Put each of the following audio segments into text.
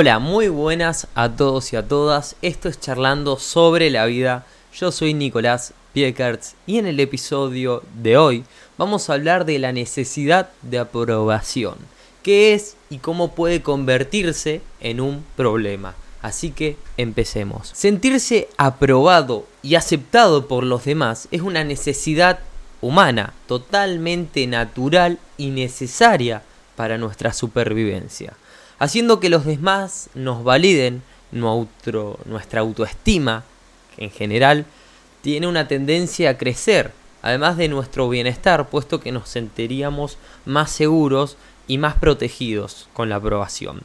Hola, muy buenas a todos y a todas. Esto es Charlando sobre la vida. Yo soy Nicolás Piekertz y en el episodio de hoy vamos a hablar de la necesidad de aprobación. ¿Qué es y cómo puede convertirse en un problema? Así que empecemos. Sentirse aprobado y aceptado por los demás es una necesidad humana, totalmente natural y necesaria para nuestra supervivencia, haciendo que los demás nos validen nuestra autoestima, en general tiene una tendencia a crecer, además de nuestro bienestar, puesto que nos sentiríamos más seguros y más protegidos con la aprobación.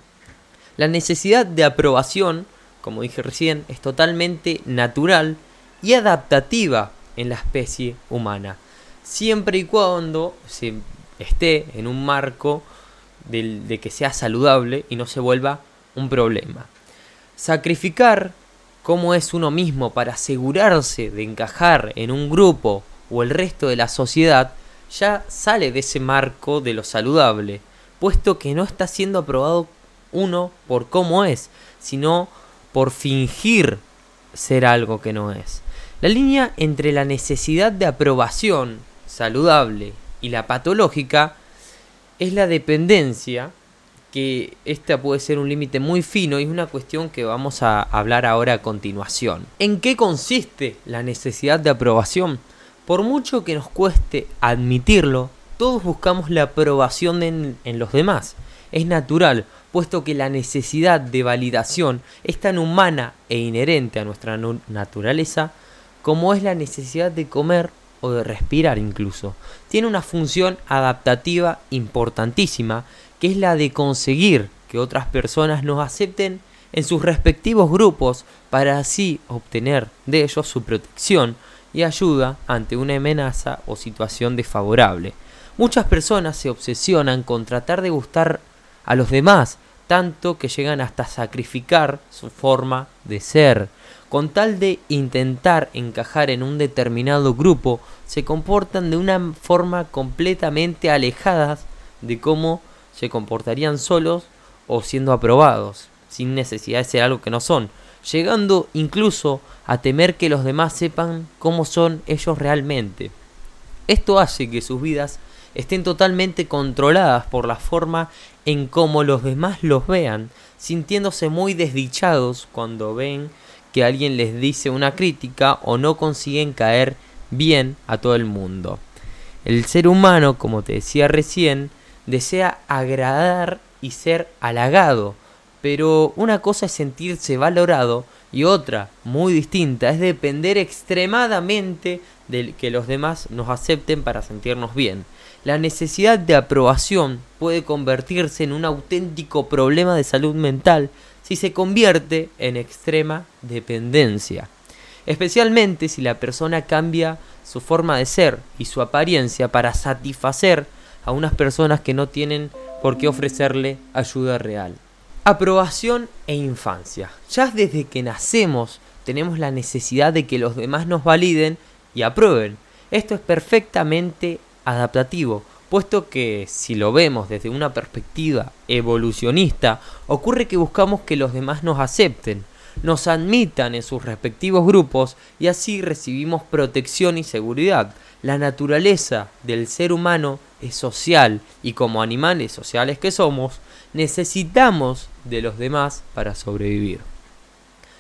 La necesidad de aprobación, como dije recién, es totalmente natural y adaptativa en la especie humana, siempre y cuando se esté en un marco de, que sea saludable y no se vuelva un problema. Sacrificar cómo es uno mismo para asegurarse de encajar en un grupo o el resto de la sociedad ya sale de ese marco de lo saludable, puesto que no está siendo aprobado uno por cómo es, sino por fingir ser algo que no es. La línea entre la necesidad de aprobación saludable y la patológica es la dependencia, que esta puede ser un límite muy fino y es una cuestión que vamos a hablar ahora a continuación. ¿En qué consiste la necesidad de aprobación? Por mucho que nos cueste admitirlo, todos buscamos la aprobación en, en los demás. Es natural, puesto que la necesidad de validación es tan humana e inherente a nuestra naturaleza como es la necesidad de comer o de respirar incluso. Tiene una función adaptativa importantísima, que es la de conseguir que otras personas nos acepten en sus respectivos grupos para así obtener de ellos su protección y ayuda ante una amenaza o situación desfavorable. Muchas personas se obsesionan con tratar de gustar a los demás, tanto que llegan hasta sacrificar su forma de ser con tal de intentar encajar en un determinado grupo, se comportan de una forma completamente alejada de cómo se comportarían solos o siendo aprobados, sin necesidad de ser algo que no son, llegando incluso a temer que los demás sepan cómo son ellos realmente. Esto hace que sus vidas estén totalmente controladas por la forma en cómo los demás los vean, sintiéndose muy desdichados cuando ven que alguien les dice una crítica o no consiguen caer bien a todo el mundo. El ser humano, como te decía recién, desea agradar y ser halagado, pero una cosa es sentirse valorado y otra, muy distinta, es depender extremadamente de que los demás nos acepten para sentirnos bien. La necesidad de aprobación puede convertirse en un auténtico problema de salud mental si se convierte en extrema dependencia, especialmente si la persona cambia su forma de ser y su apariencia para satisfacer a unas personas que no tienen por qué ofrecerle ayuda real. Aprobación e infancia. Ya desde que nacemos tenemos la necesidad de que los demás nos validen y aprueben. Esto es perfectamente adaptativo, puesto que si lo vemos desde una perspectiva evolucionista, ocurre que buscamos que los demás nos acepten, nos admitan en sus respectivos grupos y así recibimos protección y seguridad. La naturaleza del ser humano es social y como animales sociales que somos, necesitamos de los demás para sobrevivir.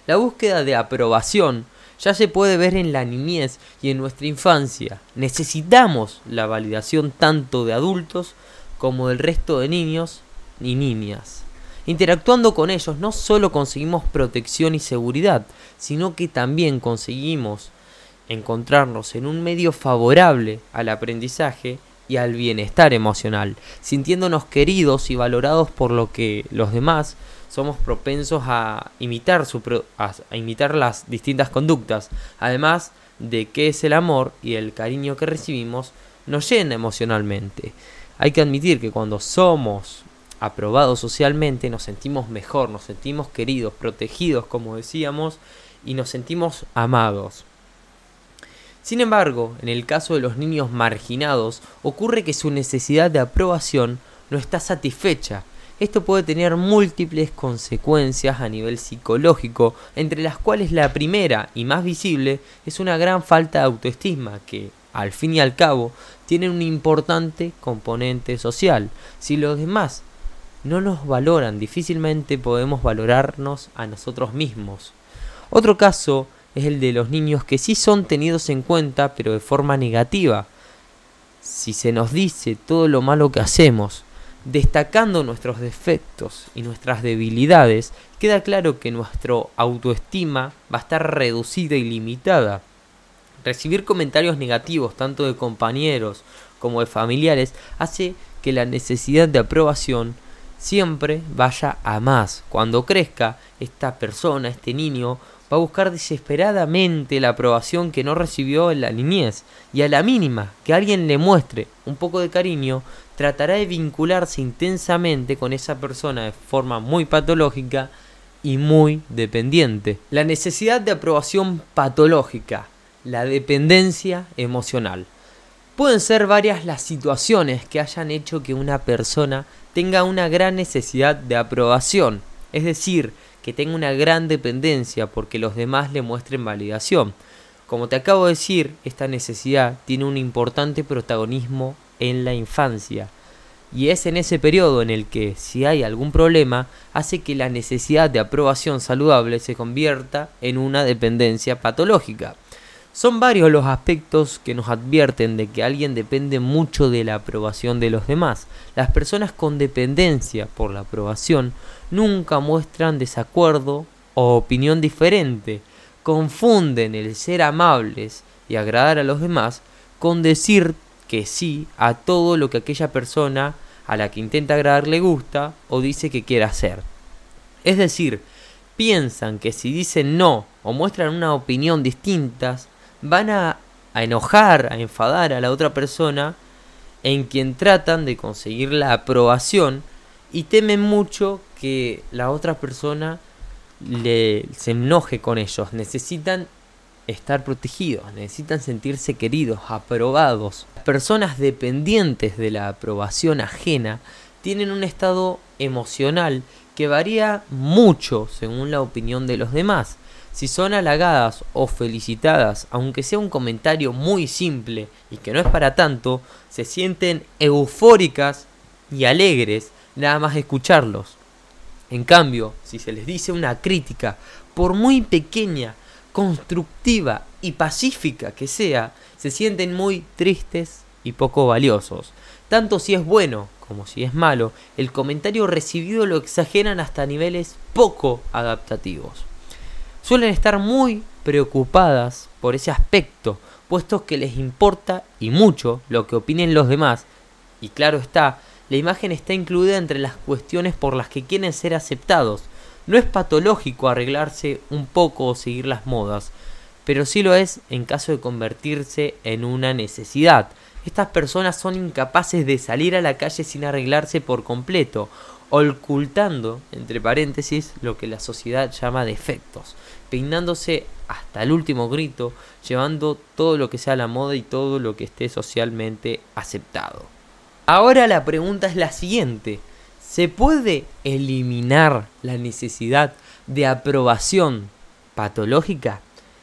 La búsqueda de aprobación ya se puede ver en la niñez y en nuestra infancia. Necesitamos la validación tanto de adultos como del resto de niños y niñas. Interactuando con ellos no solo conseguimos protección y seguridad, sino que también conseguimos encontrarnos en un medio favorable al aprendizaje y al bienestar emocional, sintiéndonos queridos y valorados por lo que los demás somos propensos a imitar, su, a, imitar las distintas conductas, además de que es el amor y el cariño que recibimos nos llena emocionalmente. Hay que admitir que cuando somos aprobados socialmente nos sentimos mejor, nos sentimos queridos, protegidos, como decíamos, y nos sentimos amados. Sin embargo, en el caso de los niños marginados, ocurre que su necesidad de aprobación no está satisfecha esto puede tener múltiples consecuencias a nivel psicológico, entre las cuales la primera y más visible es una gran falta de autoestima que, al fin y al cabo, tiene un importante componente social. Si los demás no nos valoran, difícilmente podemos valorarnos a nosotros mismos. Otro caso es el de los niños que sí son tenidos en cuenta, pero de forma negativa. Si se nos dice todo lo malo que hacemos, destacando nuestros defectos y nuestras debilidades, queda claro que nuestra autoestima va a estar reducida y limitada. Recibir comentarios negativos tanto de compañeros como de familiares hace que la necesidad de aprobación siempre vaya a más. Cuando crezca, esta persona, este niño, va a buscar desesperadamente la aprobación que no recibió en la niñez y a la mínima que alguien le muestre un poco de cariño, tratará de vincularse intensamente con esa persona de forma muy patológica y muy dependiente. La necesidad de aprobación patológica, la dependencia emocional. Pueden ser varias las situaciones que hayan hecho que una persona tenga una gran necesidad de aprobación, es decir, que tenga una gran dependencia porque los demás le muestren validación. Como te acabo de decir, esta necesidad tiene un importante protagonismo en la infancia. Y es en ese periodo en el que, si hay algún problema, hace que la necesidad de aprobación saludable se convierta en una dependencia patológica. Son varios los aspectos que nos advierten de que alguien depende mucho de la aprobación de los demás. Las personas con dependencia por la aprobación nunca muestran desacuerdo o opinión diferente. Confunden el ser amables y agradar a los demás con decir que sí a todo lo que aquella persona a la que intenta agradar le gusta o dice que quiere hacer. Es decir, piensan que si dicen no o muestran una opinión distinta, van a, enojar, a enfadar a la otra persona en quien tratan de conseguir la aprobación y temen mucho que la otra persona le, se enoje con ellos. Necesitan estar protegidos, necesitan sentirse queridos, aprobados. Las personas dependientes de la aprobación ajena tienen un estado emocional que varía mucho según la opinión de los demás. Si son halagadas o felicitadas, aunque sea un comentario muy simple y que no es para tanto, se sienten eufóricas y alegres nada más escucharlos. En cambio, si se les dice una crítica, por muy pequeña, constructiva y pacífica que sea, se sienten muy tristes y poco valiosos. Tanto si es bueno como si es malo, el comentario recibido lo exageran hasta niveles poco adaptativos suelen estar muy preocupadas por ese aspecto, puesto que les importa y mucho lo que opinen los demás. Y claro está, la imagen está incluida entre las cuestiones por las que quieren ser aceptados. No es patológico arreglarse un poco o seguir las modas, pero sí lo es en caso de convertirse en una necesidad. Estas personas son incapaces de salir a la calle sin arreglarse por completo, ocultando, entre paréntesis, lo que la sociedad llama defectos peinándose hasta el último grito, llevando todo lo que sea la moda y todo lo que esté socialmente aceptado. Ahora la pregunta es la siguiente. ¿Se puede eliminar la necesidad de aprobación patológica?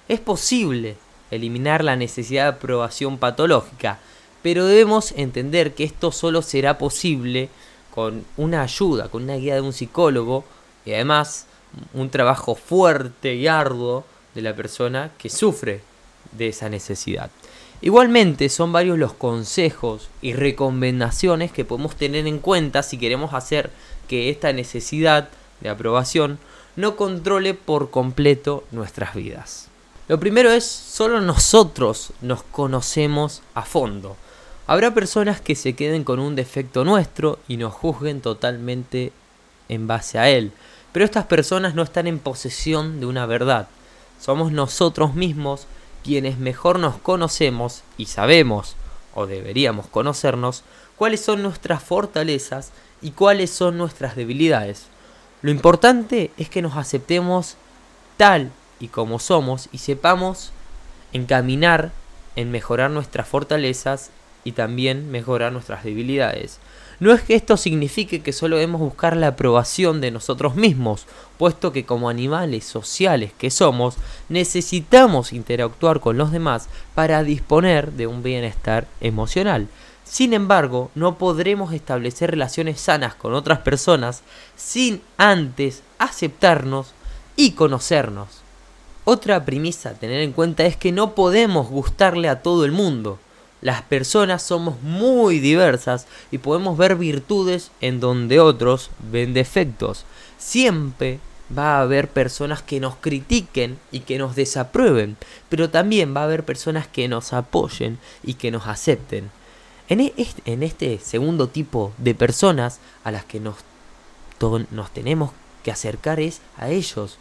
Es posible eliminar la necesidad de aprobación patológica, pero debemos entender que esto solo será posible con una ayuda, con una guía de un psicólogo y además un trabajo fuerte y arduo de la persona que sufre de esa necesidad. Igualmente son varios los consejos y recomendaciones que podemos tener en cuenta si queremos hacer que esta necesidad de aprobación no controle por completo nuestras vidas. Lo primero es, solo nosotros nos conocemos a fondo. Habrá personas que se queden con un defecto nuestro y nos juzguen totalmente en base a él. Pero estas personas no están en posesión de una verdad. Somos nosotros mismos quienes mejor nos conocemos y sabemos, o deberíamos conocernos, cuáles son nuestras fortalezas y cuáles son nuestras debilidades. Lo importante es que nos aceptemos tal y como somos y sepamos encaminar en mejorar nuestras fortalezas y también mejorar nuestras debilidades. No es que esto signifique que solo debemos buscar la aprobación de nosotros mismos, puesto que como animales sociales que somos, necesitamos interactuar con los demás para disponer de un bienestar emocional. Sin embargo, no podremos establecer relaciones sanas con otras personas sin antes aceptarnos y conocernos. Otra premisa a tener en cuenta es que no podemos gustarle a todo el mundo. Las personas somos muy diversas y podemos ver virtudes en donde otros ven defectos. Siempre va a haber personas que nos critiquen y que nos desaprueben, pero también va a haber personas que nos apoyen y que nos acepten. En, e, este segundo tipo de personas a las que nos, nos tenemos que acercar es a ellos,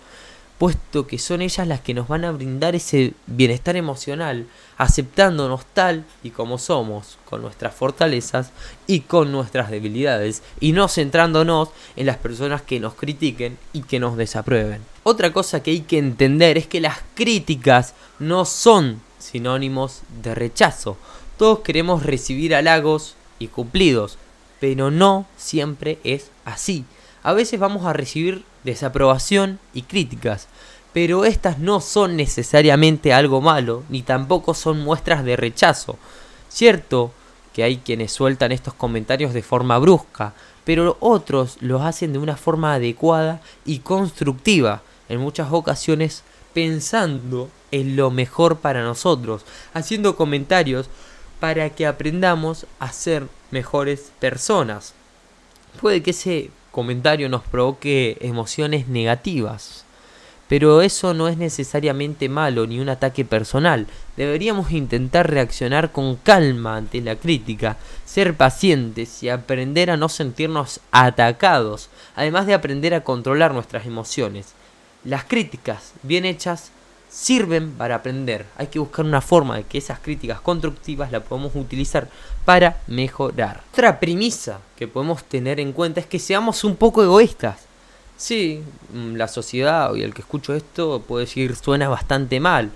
puesto que son ellas las que nos van a brindar ese bienestar emocional, aceptándonos tal y como somos, con nuestras fortalezas y con nuestras debilidades, y no centrándonos en las personas que nos critiquen y que nos desaprueben. Otra cosa que hay que entender es que las críticas no son sinónimos de rechazo. Todos queremos recibir halagos y cumplidos, pero no siempre es así. A veces vamos a recibir desaprobación y críticas, pero estas no son necesariamente algo malo, ni tampoco son muestras de rechazo. Cierto que hay quienes sueltan estos comentarios de forma brusca, pero otros los hacen de una forma adecuada y constructiva, en muchas ocasiones pensando en lo mejor para nosotros, haciendo comentarios para que aprendamos a ser mejores personas. Puede que ese comentario nos provoque emociones negativas. Pero eso no es necesariamente malo ni un ataque personal. Deberíamos intentar reaccionar con calma ante la crítica, ser pacientes y aprender a no sentirnos atacados, además de aprender a controlar nuestras emociones. Las críticas bien hechas sirven para aprender. Hay que buscar una forma de que esas críticas constructivas la podamos utilizar para mejorar. Otra premisa que podemos tener en cuenta es que seamos un poco egoístas. Sí, mm, la sociedad y el que escucho esto puede decir suena bastante mal.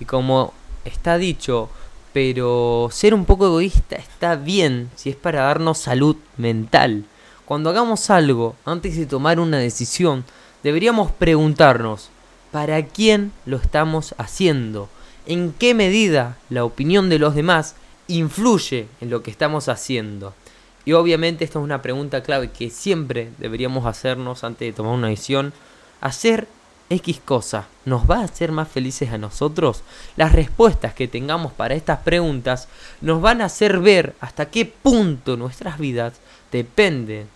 Y como está dicho, pero ser un poco egoísta está bien si es para darnos salud mental. Cuando hagamos algo, antes de tomar una decisión, deberíamos preguntarnos, para quién lo estamos haciendo, en qué medida la opinión de los demás influye en lo que estamos haciendo. Y obviamente esta es una pregunta clave que siempre deberíamos hacernos antes de tomar una decisión. ¿Hacer X cosa nos va a hacer más felices a nosotros? Las respuestas que tengamos para estas preguntas nos van a hacer ver hasta qué punto nuestras vidas dependen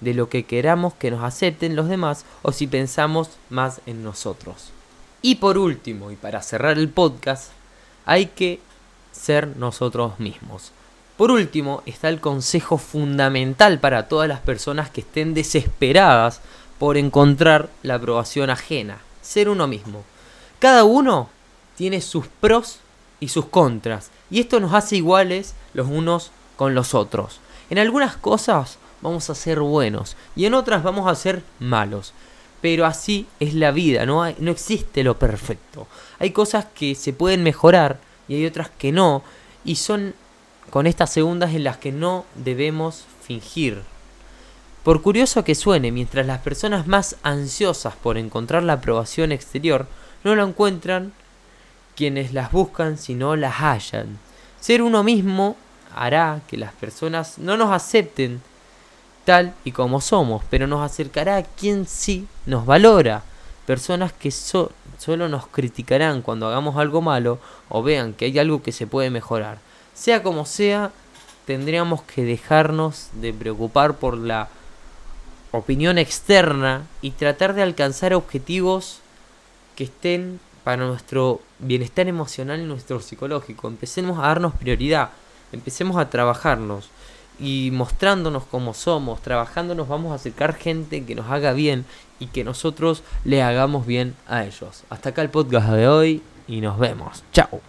de lo que queramos que nos acepten los demás o si pensamos más en nosotros. Y por último, y para cerrar el podcast, hay que ser nosotros mismos. Por último, está el consejo fundamental para todas las personas que estén desesperadas por encontrar la aprobación ajena, ser uno mismo. Cada uno tiene sus pros y sus contras, y esto nos hace iguales los unos con los otros. En algunas cosas vamos a ser buenos y en otras vamos a ser malos. Pero así es la vida, no, hay, no existe lo perfecto. Hay cosas que se pueden mejorar y hay otras que no. Y son con estas segundas en las que no debemos fingir. Por curioso que suene, mientras las personas más ansiosas por encontrar la aprobación exterior no la encuentran, quienes las buscan si no las hallan. Ser uno mismo hará que las personas no nos acepten y como somos, pero nos acercará a quien sí nos valora. Personas que solo nos criticarán cuando hagamos algo malo o vean que hay algo que se puede mejorar. Sea como sea, tendríamos que dejarnos de preocupar por la opinión externa y tratar de alcanzar objetivos que estén para nuestro bienestar emocional y nuestro psicológico. Empecemos a darnos prioridad, empecemos a trabajarnos y mostrándonos como somos, trabajando nos vamos a acercar gente que nos haga bien y que nosotros le hagamos bien a ellos. Hasta acá el podcast de hoy y nos vemos. Chao.